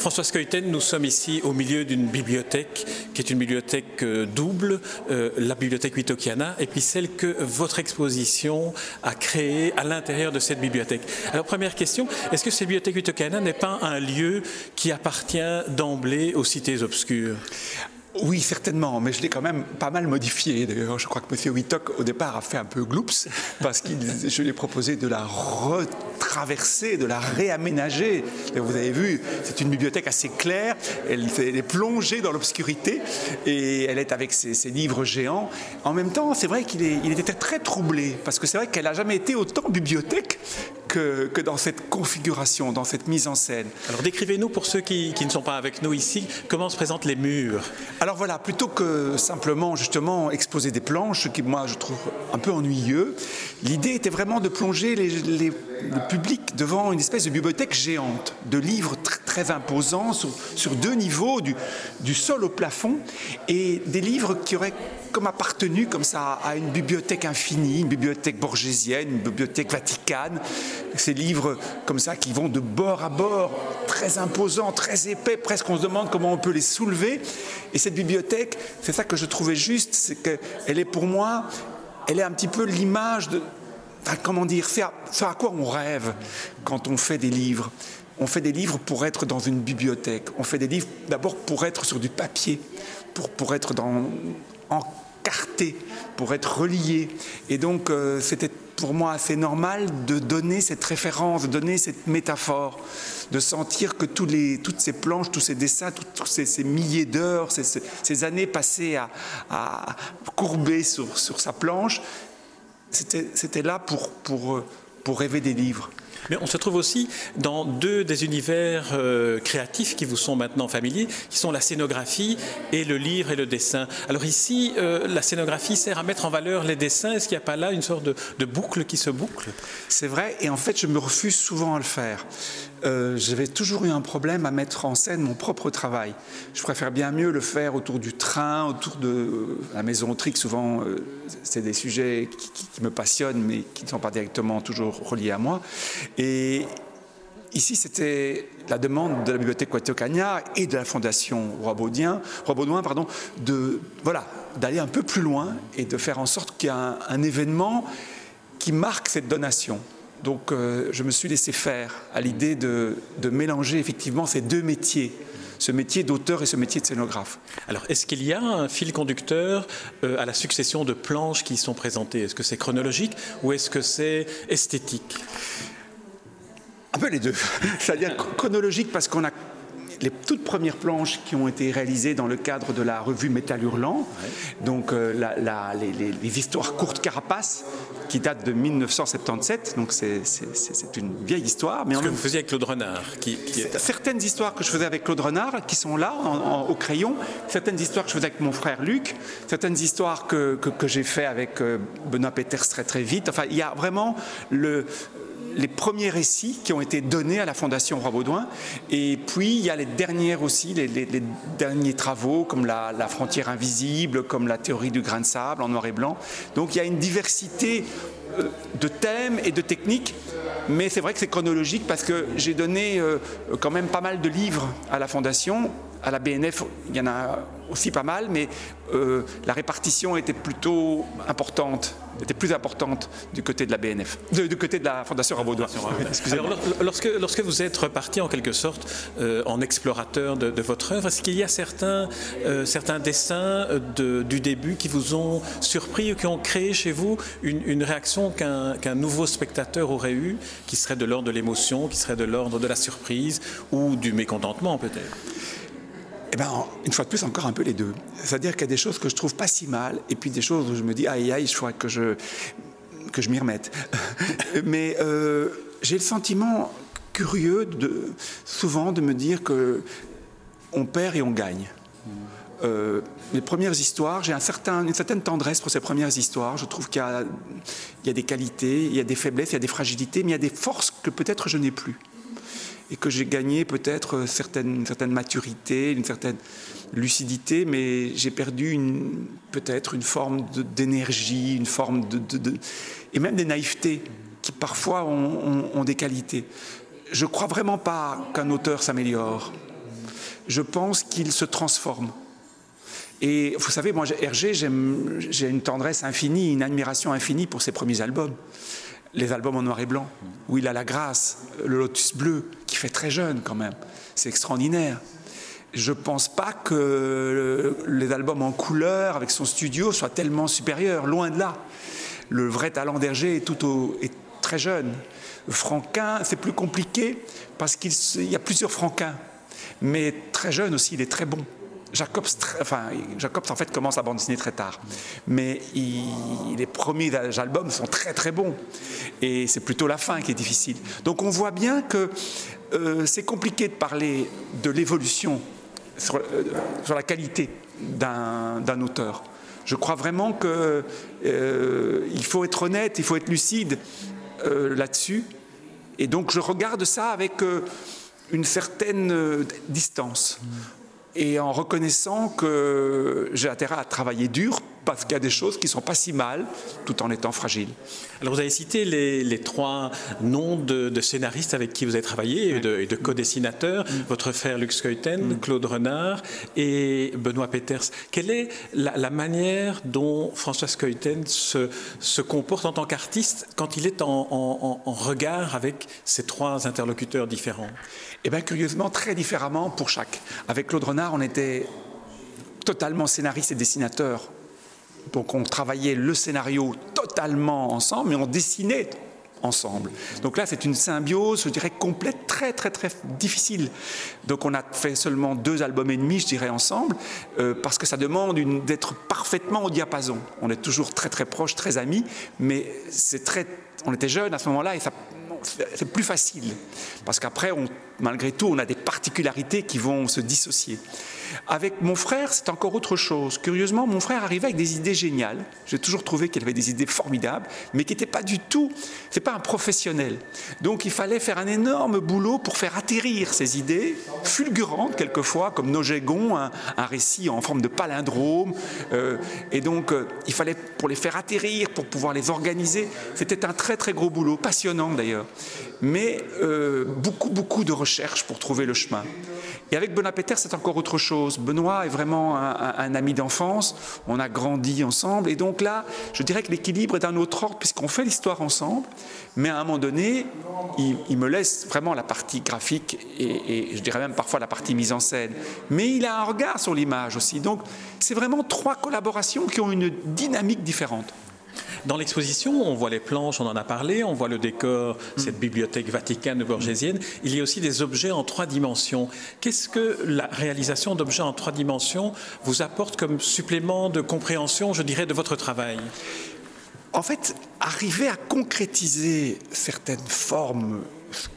François Skeuten, nous sommes ici au milieu d'une bibliothèque qui est une bibliothèque euh, double, euh, la bibliothèque Witokiana, et puis celle que votre exposition a créée à l'intérieur de cette bibliothèque. Alors première question, est-ce que cette bibliothèque Witokiana n'est pas un lieu qui appartient d'emblée aux cités obscures? Oui, certainement, mais je l'ai quand même pas mal modifié. D'ailleurs, je crois que M. Wittok, au départ, a fait un peu gloops, parce que je lui ai proposé de la retraverser, de la réaménager. Et vous avez vu, c'est une bibliothèque assez claire, elle, est plongée dans l'obscurité, et elle est avec ses, livres géants. En même temps, c'est vrai qu'il il était très troublé, parce que c'est vrai qu'elle n'a jamais été autant bibliothèque que, que, dans cette configuration, dans cette mise en scène. Alors décrivez-nous, pour ceux qui, qui ne sont pas avec nous ici, comment se présentent les murs? Alors voilà, plutôt que simplement justement exposer des planches, ce qui moi je trouve un peu ennuyeux, l'idée était vraiment de plonger les, le public devant une espèce de bibliothèque géante, de livres très, imposants sur, deux niveaux, du, du sol au plafond, et des livres qui auraient comme appartenu comme ça à une bibliothèque infinie, une bibliothèque borgésienne, une bibliothèque vaticane. Ces livres comme ça qui vont de bord à bord, très imposants, très épais, presque on se demande comment on peut les soulever. Et cette bibliothèque, c'est ça que je trouvais juste, c'est qu'elle est pour moi, elle est un petit peu l'image de, comment dire, c'est à, quoi on rêve quand on fait des livres. On fait des livres pour être dans une bibliothèque. On fait des livres d'abord pour être sur du papier, pour, pour être dans, pour être relié. Et donc, euh, c'était pour moi assez normal de donner cette référence, de donner cette métaphore, de sentir que tous les, toutes ces planches, tous ces dessins, tous ces, milliers d'heures, ces, années passées à, courber sur, sur, sa planche, c'était là pour, pour, pour rêver des livres. Mais on se trouve aussi dans deux des univers euh, créatifs qui vous sont maintenant familiers, qui sont la scénographie et le livre et le dessin. Alors ici, euh, la scénographie sert à mettre en valeur les dessins. Est-ce qu'il n'y a pas là une sorte de, de boucle qui se boucle? C'est vrai, et en fait, je me refuse souvent à le faire. Euh, j'avais toujours eu un problème à mettre en scène mon propre travail. Je préfère bien mieux le faire autour du train, autour de la maison trique. Souvent, c'est des sujets qui, me passionnent, mais qui ne sont pas directement toujours reliés à moi. Et ici, c'était la demande de la bibliothèque Watokania et de la fondation Roi Baudouin pardon, de voilà d'aller un peu plus loin et de faire en sorte qu'il y ait un, événement qui marque cette donation. Donc, euh, je me suis laissé faire à l'idée de, de mélanger effectivement ces deux métiers ce métier d'auteur et ce métier de scénographe. Alors, est-ce qu'il y a un fil conducteur euh, à la succession de planches qui sont présentées? Est-ce que c'est chronologique ou est-ce que c'est esthétique? Un peu les deux. C'est-à-dire chronologique parce qu'on a les toutes premières planches qui ont été réalisées dans le cadre de la revue Métal Hurlant, donc euh, la, les, histoires courtes carapaces qui datent de 1977, donc c'est une vieille histoire. Mais Ce que vous faisiez avec Claude Renard. Qui, Certaines histoires que je faisais avec Claude Renard, qui sont là au crayon, certaines histoires que je faisais avec mon frère Luc, certaines histoires que, que, que j'ai fait avec euh, Benoît Peters très très vite. Enfin, il y a vraiment le, les premiers récits qui ont été donnés à la Fondation Roi Baudouin. Et puis, il y a les dernières aussi, les, derniers travaux, comme la, frontière invisible, comme la théorie du grain de sable en noir et blanc. Donc, il y a une diversité euh, de thèmes et de techniques. Mais c'est vrai que c'est chronologique parce que j'ai donné euh, quand même pas mal de livres à la Fondation. À la BNF, il y en a aussi pas mal, mais euh, la répartition était plutôt importante était plus importante du côté de la BNF, du côté de la Fondation Rabaudouin. Alors, lorsque, lorsque vous êtes reparti en quelque sorte euh, en explorateur de, votre œuvre, est-ce qu'il y a certains, euh, certains dessins de, du début qui vous ont surpris ou qui ont créé chez vous une, une réaction qu'un nouveau spectateur aurait eu, qui serait de l'ordre de l'émotion, qui serait de l'ordre de la surprise ou du mécontentement peut-être? Eh bien, une fois de plus, encore un peu les deux. C'est-à-dire qu'il y a des choses que je trouve pas si mal, et puis des choses où je me dis, aïe, aïe, je crois que je, que je m'y remette. Mais euh, j'ai le sentiment curieux, de, souvent, de me dire que on perd et on gagne. Euh, les premières histoires, j'ai un certain, une certaine tendresse pour ces premières histoires. Je trouve qu'il y, y, a des qualités, il y a des faiblesses, il y a des fragilités, mais il y a des forces que peut-être je n'ai plus et que j'ai gagné peut-être certaine, une certaine maturité, une certaine lucidité, mais j'ai perdu peut-être une forme d'énergie, une forme de, et même des naïvetés qui parfois ont, des qualités. Je ne crois vraiment pas qu'un auteur s'améliore. Je pense qu'il se transforme. Et vous savez, moi, Hergé, j'ai une tendresse infinie, une admiration infinie pour ses premiers albums. Les albums en noir et blanc, où il a la grâce, le lotus bleu, fait très jeune quand même. C'est extraordinaire. Je pense pas que les albums en couleur, avec son studio, soient tellement supérieurs, loin de là. Le vrai talent d'Hergé est, tout est très jeune. Franquin, c'est plus compliqué parce qu'il y a plusieurs Franquins. Mais très jeune aussi, il est très bon. Jacobs, enfin, Jacobs en fait commence à bande dessinée très tard, mais les premiers albums sont très très bons et c'est plutôt la fin qui est difficile. Donc on voit bien que euh, c'est compliqué de parler de l'évolution sur, euh, la qualité d'un auteur. Je crois vraiment qu'il euh, faut être honnête, il faut être lucide là-dessus. Et donc je regarde ça avec une certaine distance et en reconnaissant que j'ai intérêt à travailler dur parce qu'il y a des choses qui ne sont pas si mal tout en étant fragiles. Alors vous avez cité les, trois noms de, scénaristes avec qui vous avez travaillé et de, co-dessinateurs, mm. votre frère Lux Keuten, mm. Claude Renard et Benoît Peters. Quelle est la, manière dont François Keuten se, comporte en tant qu'artiste quand il est en, en regard avec ces trois interlocuteurs différents? Eh bien curieusement, très différemment pour chaque. Avec Claude Renard, on était totalement scénariste et dessinateur donc on travaillait le scénario totalement ensemble, mais on dessinait ensemble. Donc là, c'est une symbiose, je dirais, complète, très, très, très difficile. Donc on a fait seulement deux albums et demi, je dirais, ensemble, euh, parce que ça demande d'être parfaitement au diapason. On est toujours très, très proches, très amis, mais c'est très... On était jeunes à ce moment-là et c'est plus facile. Parce qu'après, malgré tout, on a des particularités qui vont se dissocier. Avec mon frère, c'est encore autre chose. Curieusement, mon frère arrivait avec des idées géniales. J'ai toujours trouvé qu'il avait des idées formidables, mais qui n'étaient pas du tout. C'est pas un professionnel. Donc, il fallait faire un énorme boulot pour faire atterrir ces idées fulgurantes quelquefois, comme Nogégon, un, un récit en forme de palindrome. Euh, et donc, euh, il fallait pour les faire atterrir, pour pouvoir les organiser. C'était un très très gros boulot, passionnant d'ailleurs mais euh, beaucoup, beaucoup de recherches pour trouver le chemin. Et avec Benoît Peter, c'est encore autre chose. Benoît est vraiment un, ami d'enfance, on a grandi ensemble, et donc là, je dirais que l'équilibre est d'un autre ordre, puisqu'on fait l'histoire ensemble, mais à un moment donné, il, me laisse vraiment la partie graphique, et, et, je dirais même parfois la partie mise en scène. Mais il a un regard sur l'image aussi. Donc, c'est vraiment trois collaborations qui ont une dynamique différente. Dans l'exposition, on voit les planches, on en a parlé, on voit le décor, cette bibliothèque vaticane borgésienne. Il y a aussi des objets en trois dimensions. Qu'est-ce que la réalisation d'objets en trois dimensions vous apporte comme supplément de compréhension, je dirais, de votre travail? En fait, arriver à concrétiser certaines formes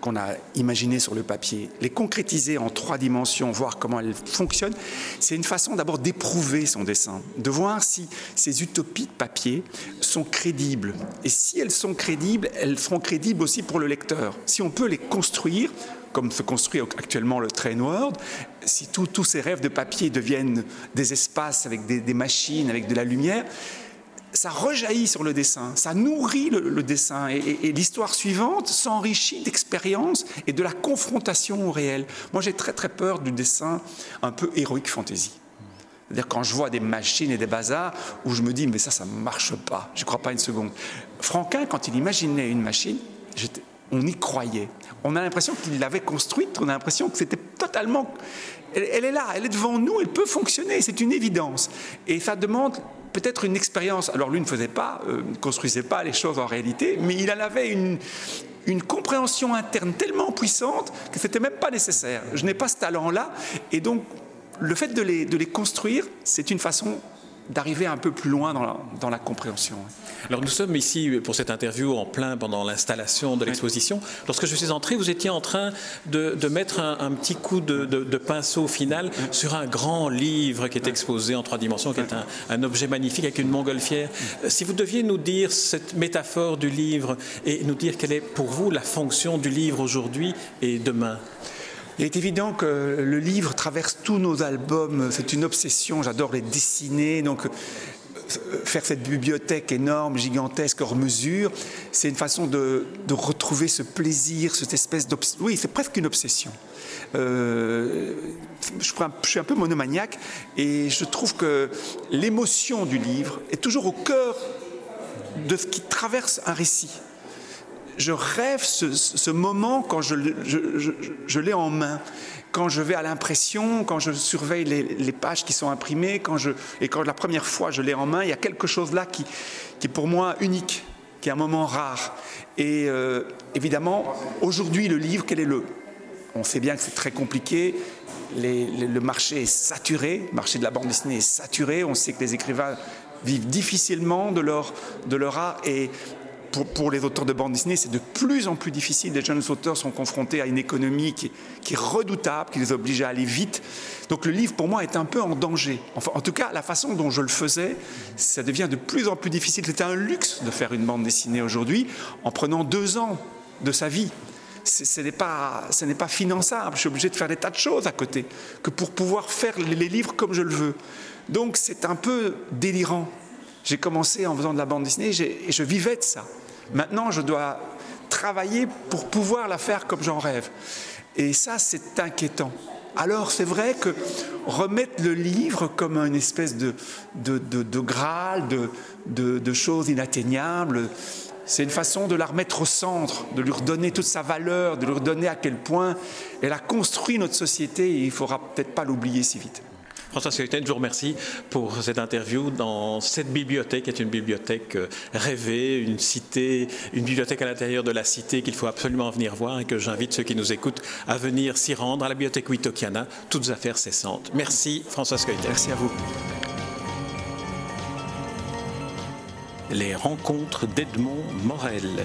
qu'on a imaginées sur le papier, les concrétiser en trois dimensions, voir comment elles fonctionnent, c'est une façon d'abord d'éprouver son dessin, de voir si ces utopies de papier sont crédibles. Et si elles sont crédibles, elles seront crédibles aussi pour le lecteur. Si on peut les construire, comme se construit actuellement le train world, si tous ces rêves de papier deviennent des espaces avec des machines, avec de la lumière, ça rejaillit sur le dessin, ça nourrit le, dessin et, l'histoire suivante s'enrichit d'expériences et de la confrontation au réel. Moi, j'ai très très peur du dessin un peu héroïque fantasy. C'est-à-dire quand je vois des machines et des bazars où je me dis mais ça, ça ne marche pas, je ne crois pas une seconde. Franquin, quand il imaginait une machine, on y croyait. On a l'impression qu'il l'avait construite, on a l'impression que c'était totalement... elle, est là, elle est devant nous, elle peut fonctionner, c'est une évidence. Et ça demande peut-être une expérience. Alors lui ne faisait pas, euh, ne construisait pas les choses en réalité, mais il en avait une, une compréhension interne tellement puissante que c'était même pas nécessaire. Je n'ai pas ce talent-là, et donc le fait de les, de les construire, c'est une façon d'arriver un peu plus loin dans la, compréhension. Alors nous sommes ici pour cette interview en plein pendant l'installation de l'exposition. Lorsque je suis entré, vous étiez en train de, mettre un, petit coup de, pinceau final sur un grand livre qui est exposé en trois dimensions, qui est un, objet magnifique avec une montgolfière. Si vous deviez nous dire cette métaphore du livre et nous dire quelle est pour vous la fonction du livre aujourd'hui et demain? Il est évident que le livre traverse tous nos albums, c'est une obsession, j'adore les dessiner, donc faire cette bibliothèque énorme, gigantesque, hors mesure, c'est une façon de, retrouver ce plaisir, cette espèce d'obsession. Oui, c'est presque une obsession. Euh, je, suis un peu monomaniaque et je trouve que l'émotion du livre est toujours au cœur de ce qui traverse un récit. Je rêve ce, moment quand je, l'ai en main quand je vais à l'impression, quand je surveille les, pages qui sont imprimées, quand je, et quand la première fois je l'ai en main, il y a quelque chose là qui, qui est pour moi unique, qui est un moment rare. Et euh, évidemment, aujourd'hui, le livre, quel est le? On sait bien que c'est très compliqué. le marché est saturé, le marché de la bande dessinée est saturé. On sait que les écrivains vivent difficilement de leur, de leur art et pour, les auteurs de bande dessinée, c'est de plus en plus difficile. Les jeunes auteurs sont confrontés à une économie qui, est redoutable, qui les oblige à aller vite. Donc le livre, pour moi, est un peu en danger. En tout cas, la façon dont je le faisais, ça devient de plus en plus difficile. C'était un luxe de faire une bande dessinée aujourd'hui en prenant deux ans de sa vie. Ce n'est pas, pas finançable. Je suis obligé de faire des tas de choses à côté que pour pouvoir faire les livres comme je le veux. Donc c'est un peu délirant. J'ai commencé en faisant de la bande dessinée et je vivais de ça. Maintenant, je dois travailler pour pouvoir la faire comme j'en rêve. Et ça, c'est inquiétant. Alors, c'est vrai que remettre le livre comme une espèce de, de, de, graal, de, de choses inatteignables, c'est une façon de la remettre au centre, de lui redonner toute sa valeur, de lui redonner à quel point elle a construit notre société et il ne faudra peut-être pas l'oublier si vite. François Scoïten, je vous remercie pour cette interview dans cette bibliothèque, qui est une bibliothèque euh, rêvée, une cité, une bibliothèque à l'intérieur de la cité qu'il faut absolument venir voir et que j'invite ceux qui nous écoutent à venir s'y rendre à la bibliothèque Witokiana, toutes affaires cessantes. Merci François Scoïten. Merci à vous. Les rencontres d'Edmond Morel.